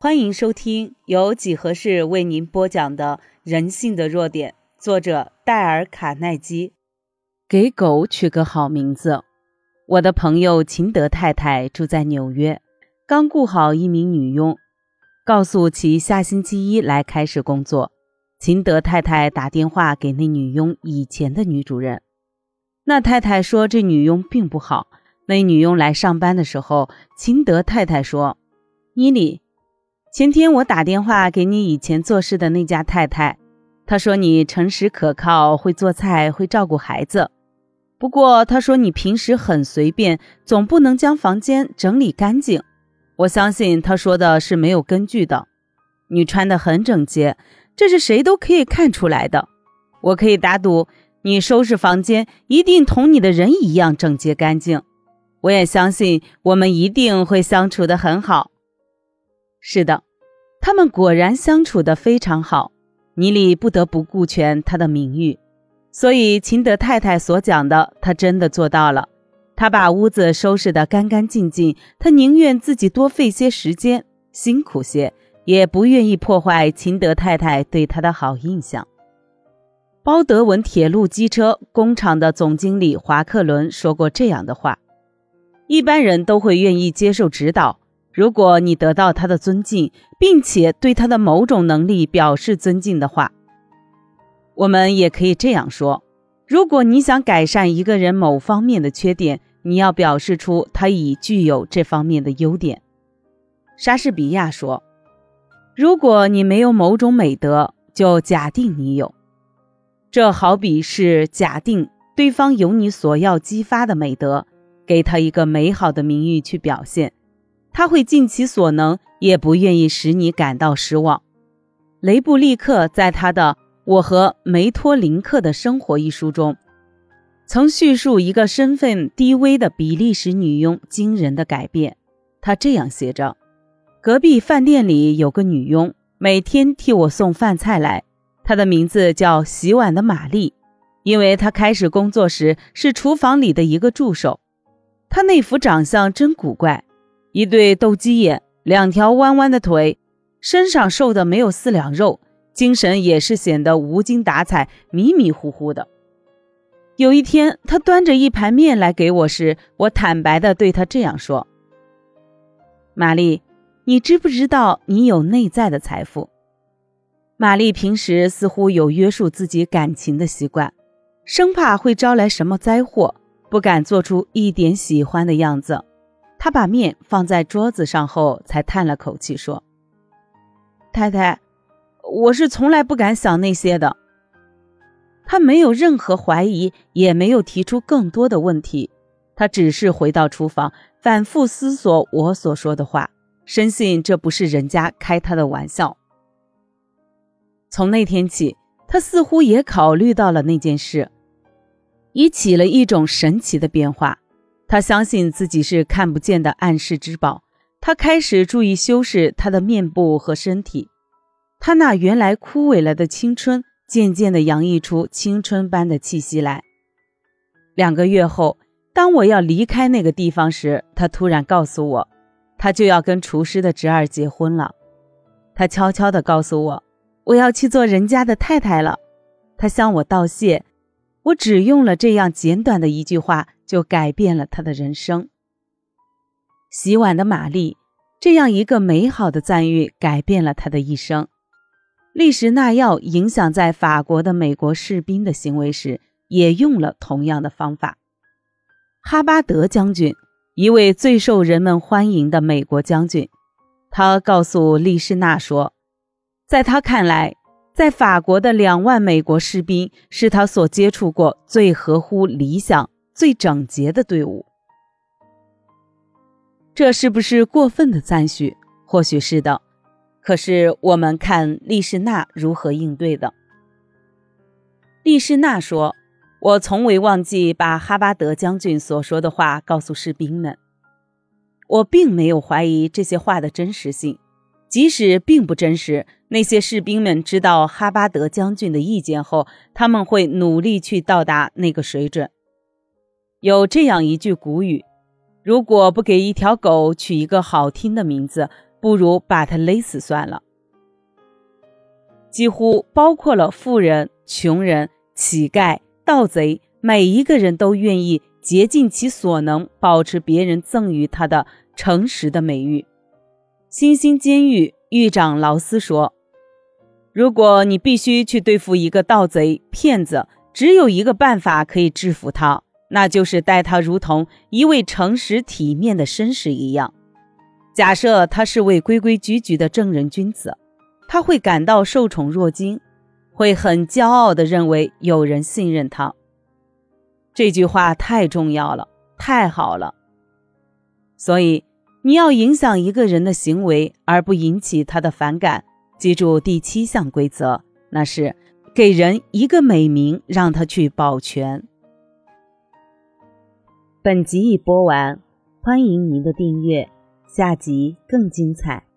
欢迎收听由几何式为您播讲的《人性的弱点》，作者戴尔·卡耐基。给狗取个好名字。我的朋友秦德太太住在纽约，刚雇好一名女佣，告诉其下星期一来开始工作。秦德太太打电话给那女佣以前的女主人，那太太说这女佣并不好。那女佣来上班的时候，秦德太太说：“妮妮。”前天我打电话给你以前做事的那家太太，她说你诚实可靠，会做菜，会照顾孩子。不过她说你平时很随便，总不能将房间整理干净。我相信她说的是没有根据的。你穿得很整洁，这是谁都可以看出来的。我可以打赌，你收拾房间一定同你的人一样整洁干净。我也相信我们一定会相处得很好。是的，他们果然相处得非常好。尼里不得不顾全他的名誉，所以秦德太太所讲的，他真的做到了。他把屋子收拾得干干净净，他宁愿自己多费些时间，辛苦些，也不愿意破坏秦德太太对他的好印象。包德文铁路机车工厂的总经理华克伦说过这样的话：“一般人都会愿意接受指导。”如果你得到他的尊敬，并且对他的某种能力表示尊敬的话，我们也可以这样说：如果你想改善一个人某方面的缺点，你要表示出他已具有这方面的优点。莎士比亚说：“如果你没有某种美德，就假定你有。”这好比是假定对方有你所要激发的美德，给他一个美好的名誉去表现。他会尽其所能，也不愿意使你感到失望。雷布利克在他的《我和梅托林克的生活》一书中，曾叙述一个身份低微的比利时女佣惊人的改变。他这样写着：“隔壁饭店里有个女佣，每天替我送饭菜来。她的名字叫洗碗的玛丽，因为她开始工作时是厨房里的一个助手。她那副长相真古怪。”一对斗鸡眼，两条弯弯的腿，身上瘦的没有四两肉，精神也是显得无精打采、迷迷糊糊的。有一天，他端着一盘面来给我时，我坦白地对他这样说：“玛丽，你知不知道你有内在的财富？”玛丽平时似乎有约束自己感情的习惯，生怕会招来什么灾祸，不敢做出一点喜欢的样子。他把面放在桌子上后，才叹了口气说：“太太，我是从来不敢想那些的。”他没有任何怀疑，也没有提出更多的问题。他只是回到厨房，反复思索我所说的话，深信这不是人家开他的玩笑。从那天起，他似乎也考虑到了那件事，已起了一种神奇的变化。他相信自己是看不见的暗室之宝。他开始注意修饰他的面部和身体。他那原来枯萎了的青春，渐渐地洋溢出青春般的气息来。两个月后，当我要离开那个地方时，他突然告诉我，他就要跟厨师的侄儿结婚了。他悄悄地告诉我，我要去做人家的太太了。他向我道谢。我只用了这样简短的一句话。就改变了他的人生。洗碗的玛丽，这样一个美好的赞誉改变了他的一生。利什纳要影响在法国的美国士兵的行为时，也用了同样的方法。哈巴德将军，一位最受人们欢迎的美国将军，他告诉利什纳说，在他看来，在法国的两万美国士兵是他所接触过最合乎理想。最整洁的队伍，这是不是过分的赞许？或许是的。可是我们看丽士娜如何应对的。丽士娜说：“我从未忘记把哈巴德将军所说的话告诉士兵们。我并没有怀疑这些话的真实性，即使并不真实。那些士兵们知道哈巴德将军的意见后，他们会努力去到达那个水准。”有这样一句古语：“如果不给一条狗取一个好听的名字，不如把它勒死算了。几乎包括了富人、穷人、乞丐、盗贼，每一个人都愿意竭尽其所能保持别人赠予他的诚实的美誉。新兴监狱狱长劳斯说：“如果你必须去对付一个盗贼、骗子，只有一个办法可以制服他，那就是待他如同一位诚实体面的绅士一样。假设他是位规规矩矩的正人君子。”他会感到受宠若惊，会很骄傲地认为有人信任他。这句话太重要了，太好了。所以你要影响一个人的行为，而不引起他的反感。记住第七项规则，那是给人一个美名，让他去保全。本集已播完，欢迎您的订阅，下集更精彩。